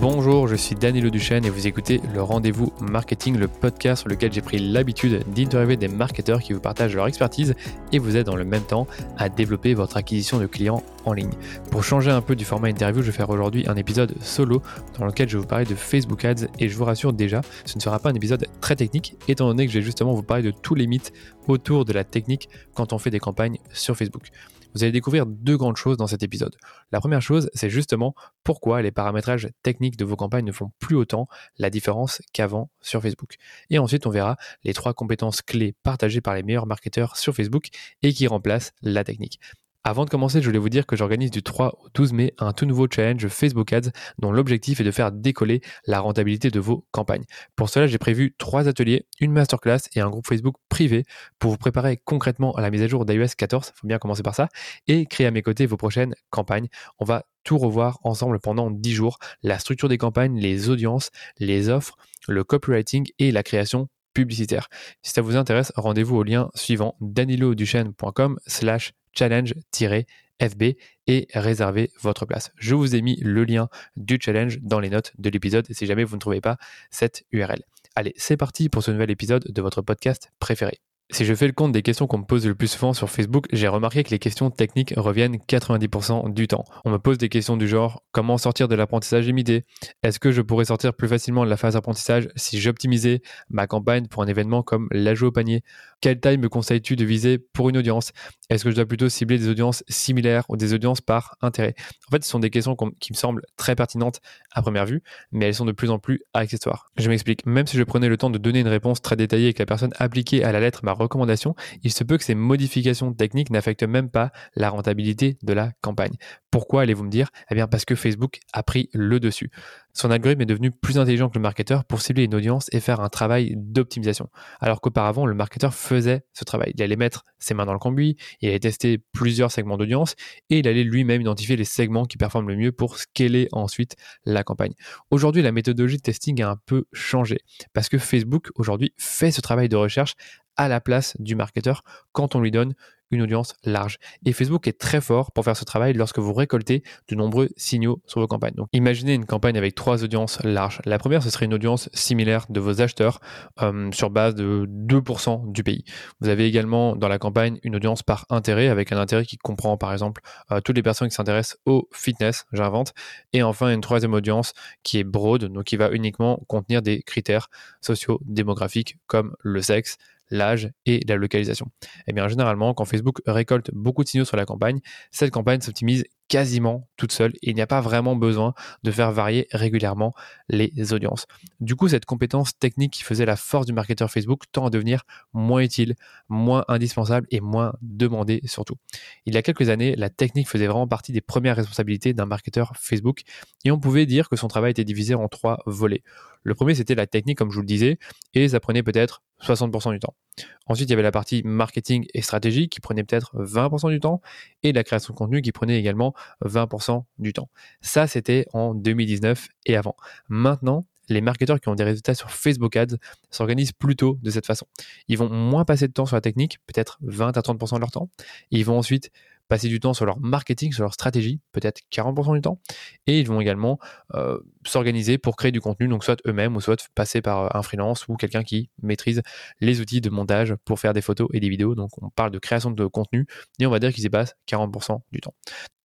Bonjour, je suis Danilo Duchesne et vous écoutez le Rendez-vous Marketing, le podcast sur lequel j'ai pris l'habitude d'interviewer des marketeurs qui vous partagent leur expertise et vous aident dans le même temps à développer votre acquisition de clients en ligne. Pour changer un peu du format interview, je vais faire aujourd'hui un épisode solo dans lequel je vais vous parler de Facebook Ads et je vous rassure déjà, ce ne sera pas un épisode très technique étant donné que je vais justement vous parler de tous les mythes autour de la technique quand on fait des campagnes sur Facebook vous allez découvrir deux grandes choses dans cet épisode. La première chose, c'est justement pourquoi les paramétrages techniques de vos campagnes ne font plus autant la différence qu'avant sur Facebook. Et ensuite, on verra les trois compétences clés partagées par les meilleurs marketeurs sur Facebook et qui remplacent la technique. Avant de commencer, je voulais vous dire que j'organise du 3 au 12 mai un tout nouveau challenge Facebook Ads dont l'objectif est de faire décoller la rentabilité de vos campagnes. Pour cela, j'ai prévu trois ateliers, une masterclass et un groupe Facebook privé pour vous préparer concrètement à la mise à jour d'iOS 14, il faut bien commencer par ça, et créer à mes côtés vos prochaines campagnes. On va tout revoir ensemble pendant 10 jours, la structure des campagnes, les audiences, les offres, le copywriting et la création publicitaire. Si ça vous intéresse, rendez-vous au lien suivant daniloduchesne.com slash challenge-fb et réservez votre place. Je vous ai mis le lien du challenge dans les notes de l'épisode si jamais vous ne trouvez pas cette URL. Allez, c'est parti pour ce nouvel épisode de votre podcast préféré. Si je fais le compte des questions qu'on me pose le plus souvent sur Facebook, j'ai remarqué que les questions techniques reviennent 90% du temps. On me pose des questions du genre comment sortir de l'apprentissage limité Est-ce que je pourrais sortir plus facilement de la phase d'apprentissage si j'optimisais ma campagne pour un événement comme l'ajout au panier? Quelle taille me conseilles-tu de viser pour une audience? Est-ce que je dois plutôt cibler des audiences similaires ou des audiences par intérêt? En fait, ce sont des questions qui me semblent très pertinentes à première vue, mais elles sont de plus en plus accessoires. Je m'explique. Même si je prenais le temps de donner une réponse très détaillée et que la personne appliquée à la lettre m'a recommandation, il se peut que ces modifications techniques n'affectent même pas la rentabilité de la campagne. Pourquoi allez-vous me dire? Eh bien parce que Facebook a pris le dessus. Son algorithme est devenu plus intelligent que le marketeur pour cibler une audience et faire un travail d'optimisation. Alors qu'auparavant, le marketeur faisait ce travail. Il allait mettre ses mains dans le cambouis, il allait tester plusieurs segments d'audience et il allait lui-même identifier les segments qui performent le mieux pour scaler ensuite la campagne. Aujourd'hui, la méthodologie de testing a un peu changé parce que Facebook aujourd'hui fait ce travail de recherche à la place du marketeur quand on lui donne une audience large. Et Facebook est très fort pour faire ce travail lorsque vous récoltez de nombreux signaux sur vos campagnes. Donc imaginez une campagne avec trois audiences larges. La première, ce serait une audience similaire de vos acheteurs euh, sur base de 2% du pays. Vous avez également dans la campagne une audience par intérêt avec un intérêt qui comprend par exemple euh, toutes les personnes qui s'intéressent au fitness, j'invente. Et enfin une troisième audience qui est broad, donc qui va uniquement contenir des critères sociaux démographiques comme le sexe, l'âge et la localisation. Et eh bien généralement, quand Facebook récolte beaucoup de signaux sur la campagne, cette campagne s'optimise quasiment toute seule et il n'y a pas vraiment besoin de faire varier régulièrement les audiences. Du coup, cette compétence technique qui faisait la force du marketeur Facebook tend à devenir moins utile, moins indispensable et moins demandée surtout. Il y a quelques années, la technique faisait vraiment partie des premières responsabilités d'un marketeur Facebook et on pouvait dire que son travail était divisé en trois volets. Le premier, c'était la technique, comme je vous le disais, et ça prenait peut-être 60% du temps. Ensuite, il y avait la partie marketing et stratégie qui prenait peut-être 20% du temps, et la création de contenu qui prenait également 20% du temps. Ça, c'était en 2019 et avant. Maintenant, les marketeurs qui ont des résultats sur Facebook Ads s'organisent plutôt de cette façon. Ils vont moins passer de temps sur la technique, peut-être 20 à 30% de leur temps. ils vont ensuite passer du temps sur leur marketing, sur leur stratégie, peut-être 40% du temps. Et ils vont également euh, s'organiser pour créer du contenu, donc soit eux-mêmes ou soit passer par euh, un freelance ou quelqu'un qui maîtrise les outils de montage pour faire des photos et des vidéos. Donc on parle de création de contenu et on va dire qu'ils y passent 40% du temps.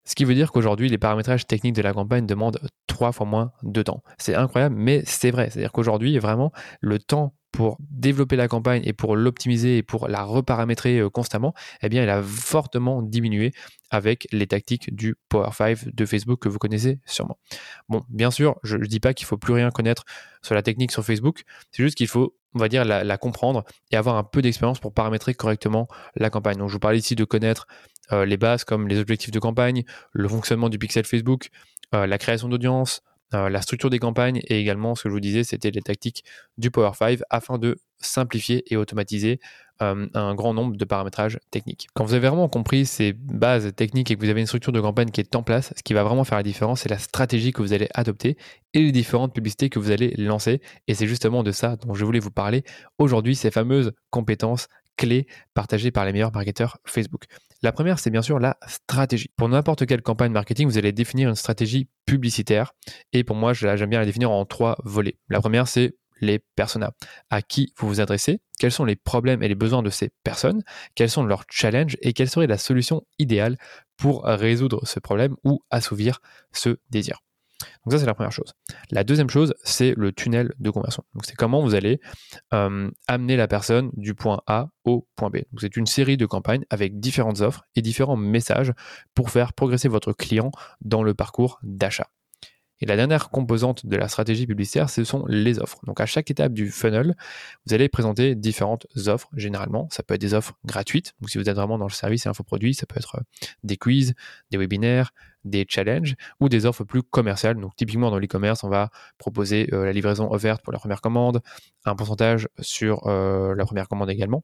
Ce qui veut dire qu'aujourd'hui, les paramétrages techniques de la campagne demandent trois fois moins de temps. C'est incroyable, mais c'est vrai. C'est-à-dire qu'aujourd'hui, vraiment, le temps pour développer la campagne et pour l'optimiser et pour la reparamétrer euh, constamment, eh bien, elle a fortement diminué avec les tactiques du Power 5 de Facebook que vous connaissez sûrement. Bon, bien sûr, je ne dis pas qu'il faut plus rien connaître sur la technique sur Facebook, c'est juste qu'il faut, on va dire, la, comprendre et avoir un peu d'expérience pour paramétrer correctement la campagne. Donc, je vous parle ici de connaître euh, les bases comme les objectifs de campagne, le fonctionnement du pixel Facebook, euh, la création d'audience, euh, la structure des campagnes et également ce que je vous disais, c'était les tactiques du Power 5 afin de simplifier et automatiser un grand nombre de paramétrages techniques. Quand vous avez vraiment compris ces bases techniques et que vous avez une structure de campagne qui est en place, ce qui va vraiment faire la différence, c'est la stratégie que vous allez adopter et les différentes publicités que vous allez lancer. Et c'est justement de ça dont je voulais vous parler aujourd'hui, ces fameuses compétences clés partagées par les meilleurs marketeurs Facebook. La première, c'est bien sûr la stratégie. Pour n'importe quelle campagne marketing, vous allez définir une stratégie publicitaire. Et pour moi, j'aime bien la définir en trois volets. La première, c'est les personas. À qui vous vous adressez Quels sont les problèmes et les besoins de ces personnes Quels sont leurs challenges Et quelle serait la solution idéale pour résoudre ce problème ou assouvir ce désir donc ça, c'est la première chose. La deuxième chose, c'est le tunnel de conversion. Donc c'est comment vous allez euh, amener la personne du point A au point B. Donc c'est une série de campagnes avec différentes offres et différents messages pour faire progresser votre client dans le parcours d'achat. Et la dernière composante de la stratégie publicitaire, ce sont les offres. Donc à chaque étape du funnel, vous allez présenter différentes offres. Généralement, ça peut être des offres gratuites. Donc si vous êtes vraiment dans le service et infoproduit, ça peut être euh, des quiz, des webinaires, des challenges ou des offres plus commerciales. Donc typiquement dans l'e-commerce, on va proposer euh, la livraison offerte pour la première commande, un pourcentage sur euh, la première commande également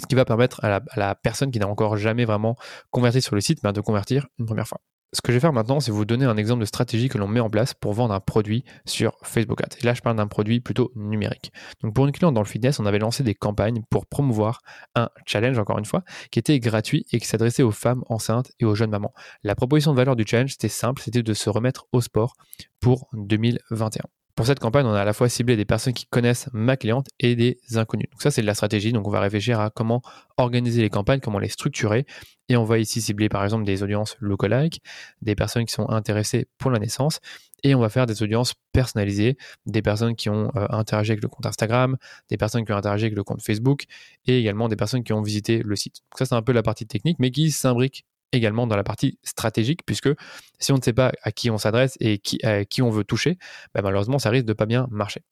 ce qui va permettre à la, personne qui n'a encore jamais vraiment converti sur le site ben, de convertir une première fois. Ce que je vais faire maintenant, c'est vous donner un exemple de stratégie que l'on met en place pour vendre un produit sur Facebook Ads. Et là, je parle d'un produit plutôt numérique. Donc, pour une cliente dans le fitness, on avait lancé des campagnes pour promouvoir un challenge, encore une fois, qui était gratuit et qui s'adressait aux femmes enceintes et aux jeunes mamans. La proposition de valeur du challenge, c'était simple, c'était de se remettre au sport pour 2021. Pour cette campagne, on a à la fois ciblé des personnes qui connaissent ma cliente et des inconnus. Donc ça, c'est de la stratégie. Donc on va réfléchir à comment organiser les campagnes, comment les structurer. Et on va ici cibler par exemple des audiences lookalike, des personnes qui sont intéressées pour la naissance. Et on va faire des audiences personnalisées, des personnes qui ont euh, interagi avec le compte Instagram, des personnes qui ont interagi avec le compte Facebook et également des personnes qui ont visité le site. Donc ça, c'est un peu la partie technique, mais qui s'imbrique également dans la partie stratégique, puisque si on ne sait pas à qui on s'adresse et qui, à qui on veut toucher, bah, malheureusement, ça risque de pas bien marcher.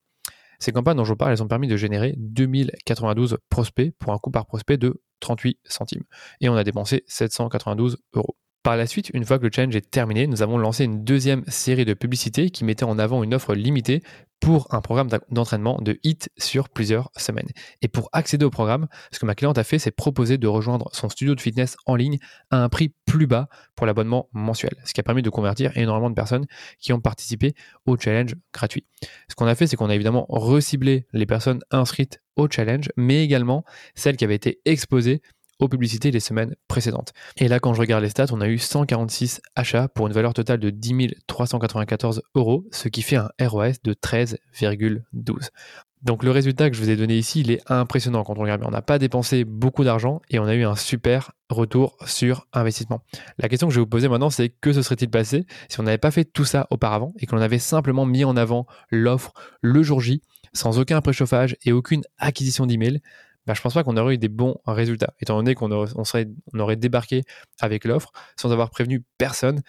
Ces campagnes dont je vous parle, elles ont permis de générer 2092 prospects pour un coût par prospect de 38 centimes. Et on a dépensé 792 euros. Par la suite, une fois que le challenge est terminé, nous avons lancé une deuxième série de publicités qui mettait en avant une offre limitée pour un programme d'entraînement de HIT sur plusieurs semaines. Et pour accéder au programme, ce que ma cliente a fait, c'est proposer de rejoindre son studio de fitness en ligne à un prix plus bas pour l'abonnement mensuel, ce qui a permis de convertir énormément de personnes qui ont participé au challenge gratuit. Ce qu'on a fait, c'est qu'on a évidemment reciblé les personnes inscrites au challenge, mais également celles qui avaient été exposées aux publicités les semaines précédentes. Et là, quand je regarde les stats, on a eu 146 achats pour une valeur totale de 10 394 euros, ce qui fait un ROS de 13,12. Donc le résultat que je vous ai donné ici, il est impressionnant quand on regarde. On n'a pas dépensé beaucoup d'argent et on a eu un super retour sur investissement. La question que je vais vous poser maintenant, c'est que se serait-il passé si on n'avait pas fait tout ça auparavant et que l'on avait simplement mis en avant l'offre le jour J, sans aucun préchauffage et aucune acquisition d'email? Bah, je pense pas qu'on aurait eu des bons résultats, étant donné qu'on aurait, débarqué avec l'offre sans avoir prévenu personne.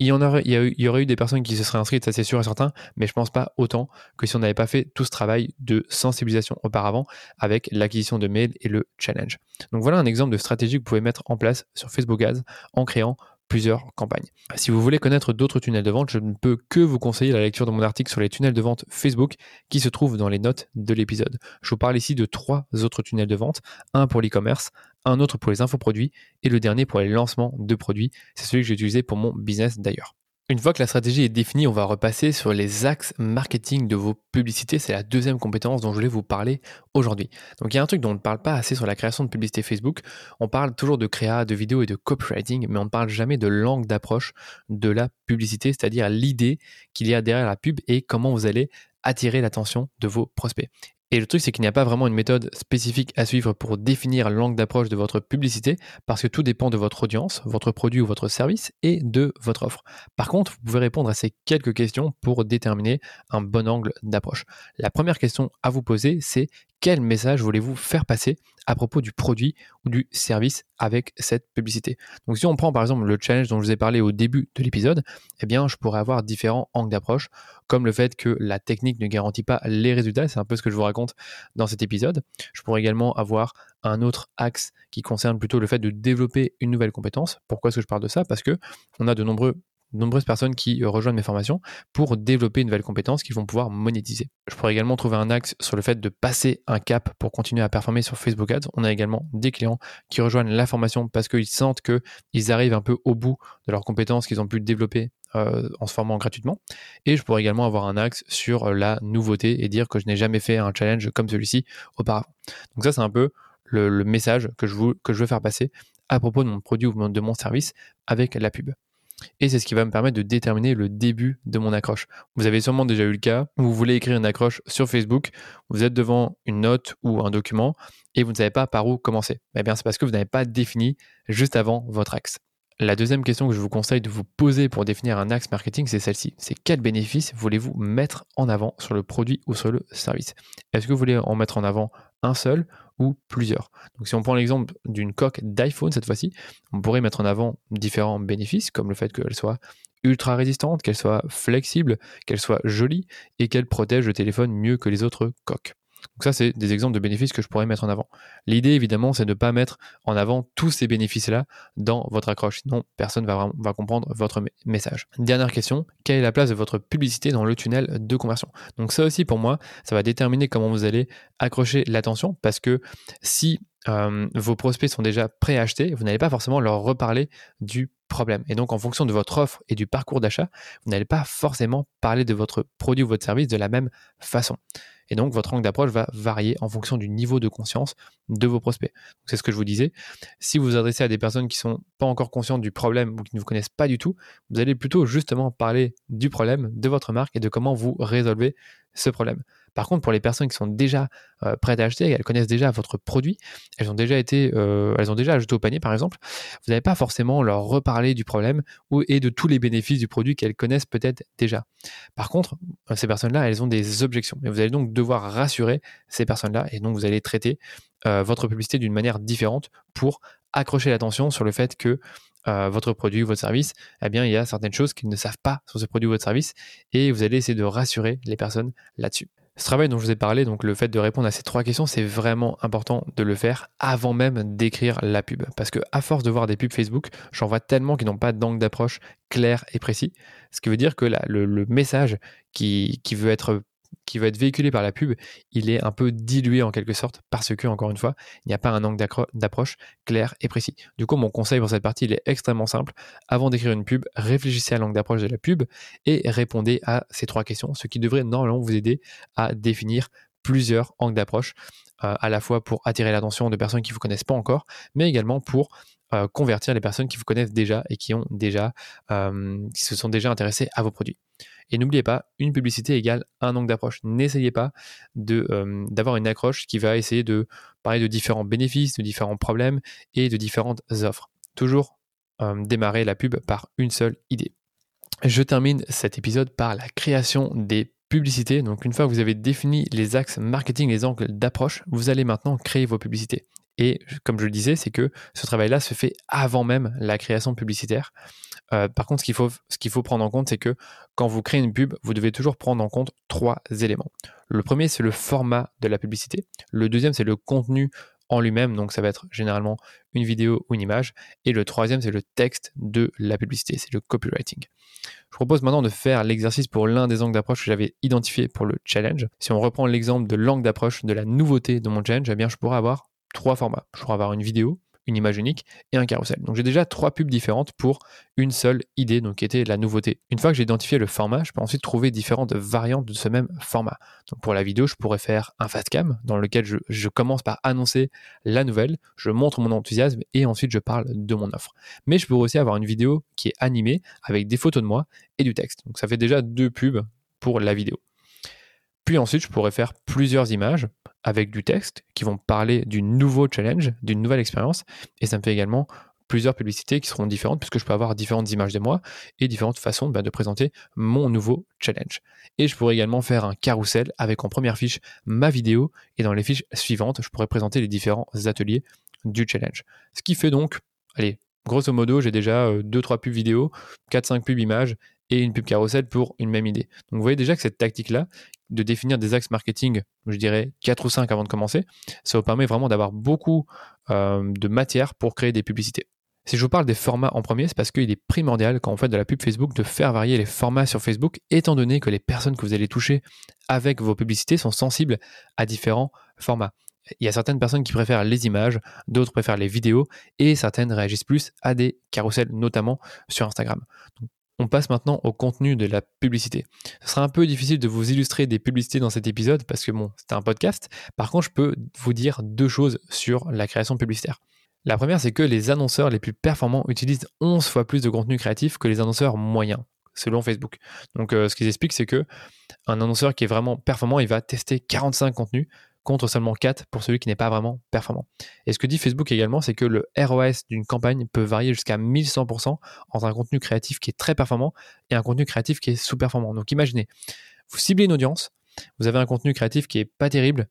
Il y, aurait, eu des personnes qui se seraient inscrites, ça c'est sûr et certain, mais je pense pas autant que si on n'avait pas fait tout ce travail de sensibilisation auparavant avec l'acquisition de mails et le challenge. Donc voilà un exemple de stratégie que vous pouvez mettre en place sur Facebook Ads en créant plusieurs campagnes. Si vous voulez connaître d'autres tunnels de vente, je ne peux que vous conseiller la lecture de mon article sur les tunnels de vente Facebook qui se trouve dans les notes de l'épisode. Je vous parle ici de trois autres tunnels de vente, un pour l'e-commerce, un autre pour les infoproduits et le dernier pour les lancements de produits. C'est celui que j'ai utilisé pour mon business d'ailleurs. Une fois que la stratégie est définie, on va repasser sur les axes marketing de vos publicités. C'est la deuxième compétence dont je voulais vous parler aujourd'hui. Donc il y a un truc dont on ne parle pas assez sur la création de publicité Facebook. On parle toujours de créa, de vidéo et de copywriting, mais on ne parle jamais de langue d'approche de la publicité, c'est-à-dire l'idée qu'il y a derrière la pub et comment vous allez attirer l'attention de vos prospects. Et le truc, c'est qu'il n'y a pas vraiment une méthode spécifique à suivre pour définir l'angle d'approche de votre publicité, parce que tout dépend de votre audience, votre produit ou votre service, et de votre offre. Par contre, vous pouvez répondre à ces quelques questions pour déterminer un bon angle d'approche. La première question à vous poser, c'est quel message voulez-vous faire passer à propos du produit ou du service avec cette publicité? Donc si on prend par exemple le challenge dont je vous ai parlé au début de l'épisode, eh bien je pourrais avoir différents angles d'approche, comme le fait que la technique ne garantit pas les résultats, c'est un peu ce que je vous raconte dans cet épisode. Je pourrais également avoir un autre axe qui concerne plutôt le fait de développer une nouvelle compétence. Pourquoi est-ce que je parle de ça? Parce que on a de nombreux nombreuses personnes qui euh, rejoignent mes formations pour développer une nouvelle compétence qu'ils vont pouvoir monétiser. Je pourrais également trouver un axe sur le fait de passer un cap pour continuer à performer sur Facebook Ads. On a également des clients qui rejoignent la formation parce qu'ils sentent qu'ils arrivent un peu au bout de leurs compétences qu'ils ont pu développer euh, en se formant gratuitement. Et je pourrais également avoir un axe sur euh, la nouveauté et dire que je n'ai jamais fait un challenge comme celui-ci auparavant. Donc ça, c'est un peu le, message que je, que je veux faire passer à propos de mon produit ou de mon service avec la pub. Et c'est ce qui va me permettre de déterminer le début de mon accroche. Vous avez sûrement déjà eu le cas vous voulez écrire une accroche sur Facebook, vous êtes devant une note ou un document et vous ne savez pas par où commencer. Eh bien, c'est parce que vous n'avez pas défini juste avant votre axe. La deuxième question que je vous conseille de vous poser pour définir un axe marketing, c'est celle-ci. C'est quel bénéfice voulez-vous mettre en avant sur le produit ou sur le service? Est-ce que vous voulez en mettre en avant un seul ou plusieurs? Donc si on prend l'exemple d'une coque d'iPhone cette fois-ci, on pourrait mettre en avant différents bénéfices comme le fait qu'elle soit ultra résistante, qu'elle soit flexible, qu'elle soit jolie et qu'elle protège le téléphone mieux que les autres coques. Donc ça, c'est des exemples de bénéfices que je pourrais mettre en avant. L'idée, évidemment, c'est de ne pas mettre en avant tous ces bénéfices-là dans votre accroche, sinon personne ne va, comprendre votre message. Dernière question, quelle est la place de votre publicité dans le tunnel de conversion? Donc ça aussi, pour moi, ça va déterminer comment vous allez accrocher l'attention, parce que si euh, vos prospects sont déjà préachetés, vous n'allez pas forcément leur reparler du problème. Et donc, en fonction de votre offre et du parcours d'achat, vous n'allez pas forcément parler de votre produit ou votre service de la même façon. Et donc, votre angle d'approche va varier en fonction du niveau de conscience de vos prospects. C'est ce que je vous disais. Si vous vous adressez à des personnes qui ne sont pas encore conscientes du problème ou qui ne vous connaissent pas du tout, vous allez plutôt justement parler du problème, de votre marque et de comment vous résolvez ce problème. Par contre, pour les personnes qui sont déjà euh, prêtes à acheter, elles connaissent déjà votre produit, elles ont déjà été, euh, elles ont déjà ajouté au panier par exemple, vous n'allez pas forcément leur reparler du problème et de tous les bénéfices du produit qu'elles connaissent peut-être déjà. Par contre, euh, ces personnes-là, elles ont des objections et vous allez donc devoir rassurer ces personnes-là et donc vous allez traiter votre publicité d'une manière différente pour accrocher l'attention sur le fait que votre produit ou votre service, eh bien, il y a certaines choses qu'ils ne savent pas sur ce produit ou votre service et vous allez essayer de rassurer les personnes là-dessus. Ce travail dont je vous ai parlé, donc le fait de répondre à ces trois questions, c'est vraiment important de le faire avant même d'écrire la pub. Parce que à force de voir des pubs Facebook, j'en vois tellement qui n'ont pas d'angle d'approche clair et précis. Ce qui veut dire que le, message qui, qui veut être qui va être véhiculé par la pub, il est un peu dilué en quelque sorte parce que, encore une fois, il n'y a pas un angle d'approche clair et précis. Du coup, mon conseil pour cette partie, il est extrêmement simple. Avant d'écrire une pub, réfléchissez à l'angle d'approche de la pub et répondez à ces trois questions, ce qui devrait normalement vous aider à définir plusieurs angles d'approche, euh, à la fois pour attirer l'attention de personnes qui ne vous connaissent pas encore, mais également pour euh, convertir les personnes qui vous connaissent déjà et qui ont déjà, euh, qui se sont déjà intéressées à vos produits. Et n'oubliez pas, une publicité égale un angle d'approche. N'essayez pas euh, d'avoir une accroche qui va essayer de parler de différents bénéfices, de différents problèmes et de différentes offres. Toujours démarrer la pub par une seule idée. Je termine cet épisode par la création des publicités. Donc une fois que vous avez défini les axes marketing, les angles d'approche, vous allez maintenant créer vos publicités. Et comme je le disais, c'est que ce travail-là se fait avant même la création publicitaire. Euh, par contre, ce qu'il faut, ce qu'il faut prendre en compte, c'est que quand vous créez une pub, vous devez toujours prendre en compte trois éléments. Le premier, c'est le format de la publicité. Le deuxième, c'est le contenu en lui-même, donc ça va être généralement une vidéo ou une image. Et le troisième, c'est le texte de la publicité, c'est le copywriting. Je propose maintenant de faire l'exercice pour l'un des angles d'approche que j'avais identifié pour le challenge. Si on reprend l'exemple de l'angle d'approche de la nouveauté de mon challenge, eh bien je pourrais avoir trois formats. Je pourrais avoir une vidéo, une image unique et un carrousel. Donc j'ai déjà trois pubs différentes pour une seule idée, donc qui était la nouveauté. Une fois que j'ai identifié le format, je peux ensuite trouver différentes variantes de ce même format. Donc pour la vidéo, je pourrais faire un fast cam dans lequel je, je commence par annoncer la nouvelle, je montre mon enthousiasme et ensuite je parle de mon offre. Mais je peux aussi avoir une vidéo qui est animée avec des photos de moi et du texte. Donc ça fait déjà deux pubs pour la vidéo. Puis ensuite, je pourrais faire plusieurs images avec du texte qui vont parler du nouveau challenge, d'une nouvelle expérience. Et ça me fait également plusieurs publicités qui seront différentes puisque je peux avoir différentes images de moi et différentes façons bah, de présenter mon nouveau challenge. Et je pourrais également faire un carrousel avec en première fiche ma vidéo et dans les fiches suivantes, je pourrais présenter les différents ateliers du challenge. Ce qui fait donc, allez, grosso modo, j'ai déjà 2-3 euh, pubs vidéo, 4-5 pubs images et une pub carrousel pour une même idée. Donc vous voyez déjà que cette tactique-là, de définir des axes marketing, je dirais 4 ou 5 avant de commencer, ça vous permet vraiment d'avoir beaucoup euh, de matière pour créer des publicités. Si je vous parle des formats en premier, c'est parce qu'il est primordial quand on fait de la pub Facebook de faire varier les formats sur Facebook, étant donné que les personnes que vous allez toucher avec vos publicités sont sensibles à différents formats. Il y a certaines personnes qui préfèrent les images, d'autres préfèrent les vidéos, et certaines réagissent plus à des carousels, notamment sur Instagram. On passe maintenant au contenu de la publicité. Ce sera un peu difficile de vous illustrer des publicités dans cet épisode parce que bon, c'est un podcast. Par contre, je peux vous dire deux choses sur la création publicitaire. La première, c'est que les annonceurs les plus performants utilisent 11 fois plus de contenu créatif que les annonceurs moyens, selon Facebook. Donc, euh, ce qu'ils expliquent, c'est que un annonceur qui est vraiment performant, il va tester 45 contenus contre seulement 4 pour celui qui n'est pas vraiment performant. Et ce que dit Facebook également, c'est que le ROS d'une campagne peut varier jusqu'à 1100% entre un contenu créatif qui est très performant et un contenu créatif qui est sous-performant. Donc imaginez, vous ciblez une audience, vous avez un contenu créatif qui est pas terrible,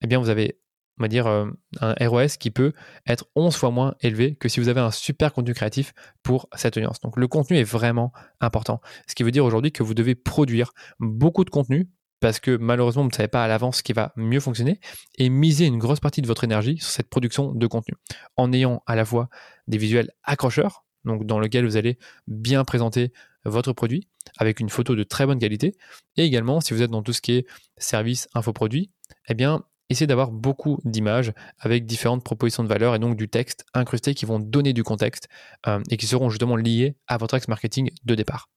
eh bien vous avez on va dire, euh, un ROS qui peut être 11 fois moins élevé que si vous avez un super contenu créatif pour cette audience. Donc le contenu est vraiment important. Ce qui veut dire aujourd'hui que vous devez produire beaucoup de contenu parce que malheureusement, vous ne savez pas à l'avance ce qui va mieux fonctionner et miser une grosse partie de votre énergie sur cette production de contenu en ayant à la fois des visuels accrocheurs, donc dans lequel vous allez bien présenter votre produit avec une photo de très bonne qualité et également si vous êtes dans tout ce qui est service infoproduit, eh bien essayez d'avoir beaucoup d'images avec différentes propositions de valeur et donc du texte incrusté qui vont donner du contexte euh, et qui seront justement liés à votre ex marketing de départ.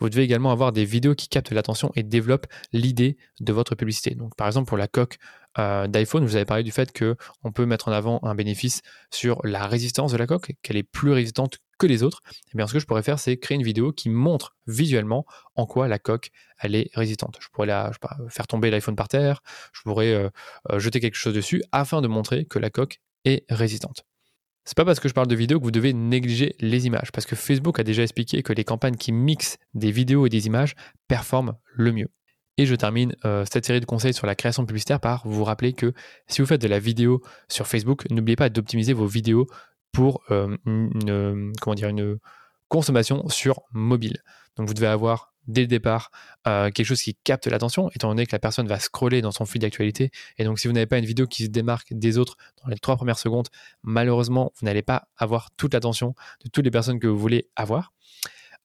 Vous devez également avoir des vidéos qui captent l'attention et développent l'idée de votre publicité. Par exemple, pour la coque euh, d'iPhone, vous avez parlé du fait qu'on peut mettre en avant un bénéfice sur la résistance de la coque, qu'elle est plus résistante que les autres. Et eh bien, ce que je pourrais faire, c'est créer une vidéo qui montre visuellement en quoi la coque est résistante. Je pourrais la, faire tomber l'iPhone par terre, je pourrais euh, euh, jeter quelque chose dessus afin de montrer que la coque est résistante. C'est pas parce que je parle de vidéo que vous devez négliger les images, parce que Facebook a déjà expliqué que les campagnes qui mixent des vidéos et des images performent le mieux. Et je termine euh, cette série de conseils sur la création publicitaire par vous rappeler que si vous faites de la vidéo sur Facebook, n'oubliez pas d'optimiser vos vidéos pour euh, comment dire, une consommation sur mobile. Donc vous devez avoir dès le départ euh, quelque chose qui capte l'attention, étant donné que la personne va scroller dans son fil d'actualité. Et donc, si vous n'avez pas une vidéo qui se démarque des autres dans les trois premières secondes, malheureusement, vous n'allez pas avoir toute l'attention de toutes les personnes que vous voulez avoir.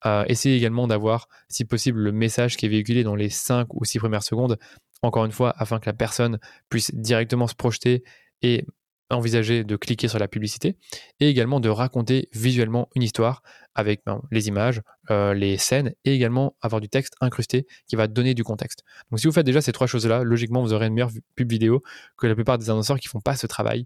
Euh, essayez également d'avoir, si possible, le message qui est véhiculé dans les cinq ou six premières secondes, encore une fois, afin que la personne puisse directement se projeter et envisager de cliquer sur la publicité et également de raconter visuellement une histoire avec ben, les images, euh, les scènes et également avoir du texte incrusté qui va donner du contexte. Donc si vous faites déjà ces trois choses-là, logiquement vous aurez une meilleure pub vidéo que la plupart des annonceurs qui font pas ce travail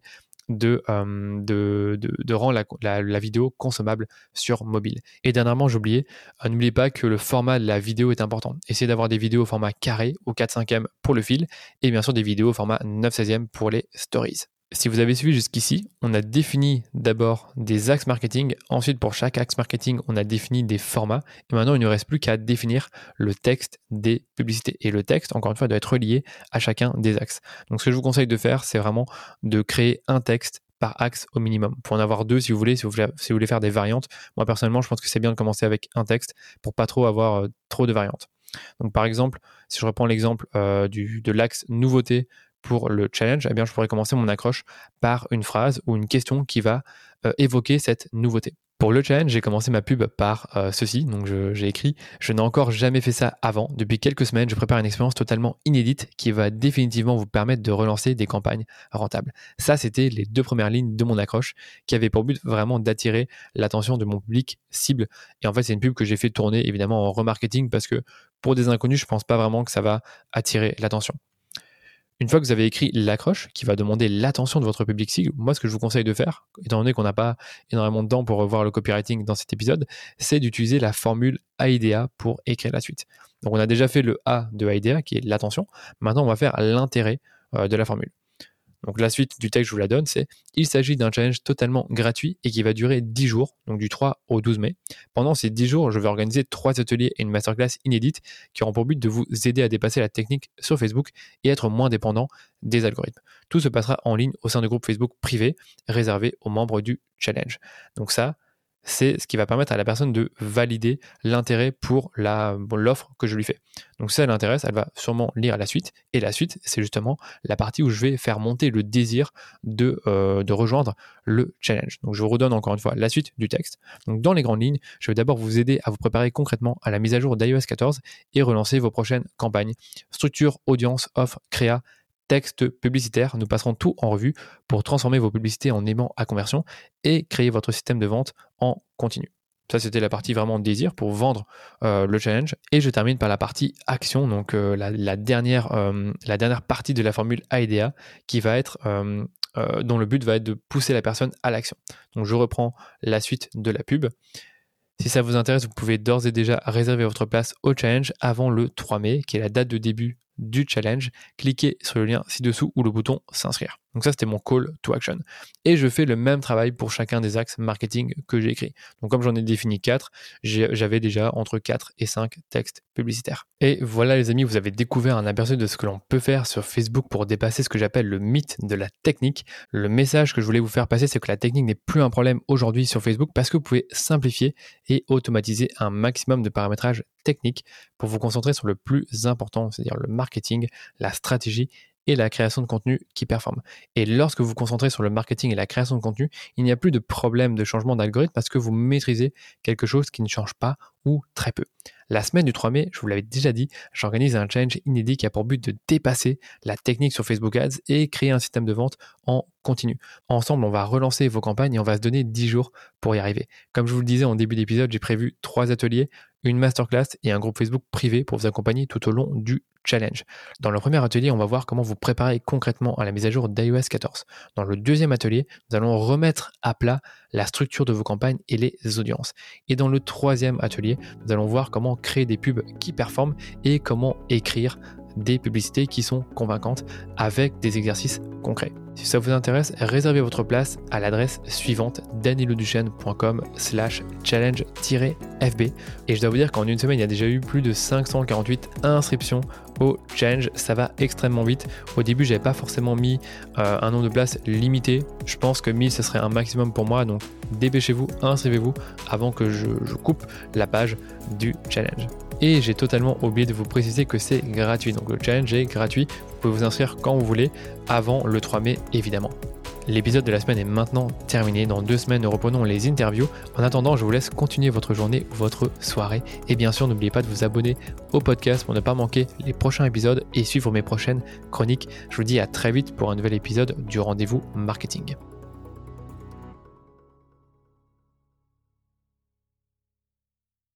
de, euh, rendre la, vidéo consommable sur mobile. Et dernièrement, j'oubliais, euh, n'oubliez pas que le format de la vidéo est important. Essayez d'avoir des vidéos au format carré ou 4 5 e pour le fil et bien sûr des vidéos au format 9 16 e pour les stories. Si vous avez suivi jusqu'ici, on a défini d'abord des axes marketing. Ensuite, pour chaque axe marketing, on a défini des formats. Et maintenant, il ne reste plus qu'à définir le texte des publicités. Et le texte, encore une fois, doit être relié à chacun des axes. Donc, ce que je vous conseille de faire, c'est vraiment de créer un texte par axe au minimum. Pour en avoir deux si vous voulez, si vous voulez, faire des variantes. Moi, personnellement, je pense que c'est bien de commencer avec un texte pour pas trop avoir euh, trop de variantes. Donc, par exemple, si je reprends l'exemple euh, de l'axe nouveauté pour le challenge, eh bien, je pourrais commencer mon accroche par une phrase ou une question qui va euh, évoquer cette nouveauté. Pour le challenge, j'ai commencé ma pub par euh, ceci. Donc, j'ai écrit Je n'ai encore jamais fait ça avant. Depuis quelques semaines, je prépare une expérience totalement inédite qui va définitivement vous permettre de relancer des campagnes rentables. Ça, c'était les deux premières lignes de mon accroche qui avaient pour but vraiment d'attirer l'attention de mon public cible. Et en fait, c'est une pub que j'ai fait tourner évidemment en remarketing parce que pour des inconnus, je pense pas vraiment que ça va attirer l'attention. Une fois que vous avez écrit l'accroche, qui va demander l'attention de votre public cible, moi ce que je vous conseille de faire, étant donné qu'on n'a pas énormément de temps pour revoir le copywriting dans cet épisode, c'est d'utiliser la formule AIDA pour écrire la suite. Donc on a déjà fait le A de AIDA, qui est l'attention. Maintenant on va faire l'intérêt euh, de la formule. Donc la suite du texte, je vous la donne, c'est il s'agit d'un challenge totalement gratuit et qui va durer 10 jours, donc du 3 au 12 mai. Pendant ces 10 jours, je vais organiser trois ateliers et une masterclass inédite qui auront pour but de vous aider à dépasser la technique sur Facebook et être moins dépendant des algorithmes. Tout se passera en ligne au sein du groupe Facebook privé réservé aux membres du challenge. Donc ça, c'est ce qui va permettre à la personne de valider l'intérêt pour l'offre que je lui fais. Donc si ça l'intéresse, elle va sûrement lire la suite. Et la suite, c'est justement la partie où je vais faire monter le désir de, euh, de rejoindre le challenge. Donc je vous redonne encore une fois la suite du texte. Donc dans les grandes lignes, je vais d'abord vous aider à vous préparer concrètement à la mise à jour d'iOS 14 et relancer vos prochaines campagnes. Structure, audience, offre, créa, texte publicitaire. Nous passerons tout en revue pour transformer vos publicités en aimants à conversion et créer votre système de vente en continu. Ça, c'était la partie vraiment désir pour vendre euh, le challenge. Et je termine par la partie action, donc euh, la, dernière, euh, la dernière partie de la formule AIDA qui va être dont le but va être de pousser la personne à l'action. Donc je reprends la suite de la pub. Si ça vous intéresse, vous pouvez d'ores et déjà réserver votre place au challenge avant le 3 mai, qui est la date de début du challenge. Cliquez sur le lien ci-dessous ou le bouton s'inscrire. Donc ça, c'était mon call to action. Et je fais le même travail pour chacun des axes marketing que j'ai écrit. Donc comme j'en ai défini 4, j'avais déjà entre 4 et 5 textes publicitaires. Et voilà les amis, vous avez découvert un aperçu de ce que l'on peut faire sur Facebook pour dépasser ce que j'appelle le mythe de la technique. Le message que je voulais vous faire passer, c'est que la technique n'est plus un problème aujourd'hui sur Facebook parce que vous pouvez simplifier et automatiser un maximum de paramétrage technique pour vous concentrer sur le plus important, c'est-à-dire le marketing, la stratégie et la création de contenu qui performe. Et lorsque vous vous concentrez sur le marketing et la création de contenu, il n'y a plus de problème de changement d'algorithme parce que vous maîtrisez quelque chose qui ne change pas ou très peu. La semaine du 3 mai, je vous l'avais déjà dit, j'organise un challenge inédit qui a pour but de dépasser la technique sur Facebook Ads et créer un système de vente en continu. Ensemble, on va relancer vos campagnes et on va se donner 10 jours pour y arriver. Comme je vous le disais en début d'épisode, j'ai prévu trois ateliers, une masterclass et un groupe Facebook privé pour vous accompagner tout au long du challenge. Dans le premier atelier, on va voir comment vous préparer concrètement à la mise à jour d'iOS 14. Dans le deuxième atelier, nous allons remettre à plat la structure de vos campagnes et les audiences. Et dans le troisième atelier, nous allons voir comment créer des pubs qui performent et comment écrire des publicités qui sont convaincantes avec des exercices concrets. Si ça vous intéresse, réservez votre place à l'adresse suivante daniloduchesne.com slash challenge-fb et je dois vous dire qu'en une semaine il y a déjà eu plus de 548 inscriptions au challenge, ça va extrêmement vite. Au début j'avais pas forcément mis euh, un nombre de places limité, je pense que 1000 ce serait un maximum pour moi donc dépêchez-vous, inscrivez-vous avant que je coupe la page du challenge. Et j'ai totalement oublié de vous préciser que c'est gratuit. Donc le challenge est gratuit. Vous pouvez vous inscrire quand vous voulez, avant le 3 mai évidemment. L'épisode de la semaine est maintenant terminé. Dans deux semaines, nous reprenons les interviews. En attendant, je vous laisse continuer votre journée ou votre soirée. Et bien sûr, n'oubliez pas de vous abonner au podcast pour ne pas manquer les prochains épisodes et suivre mes prochaines chroniques. Je vous dis à très vite pour un nouvel épisode du rendez-vous marketing.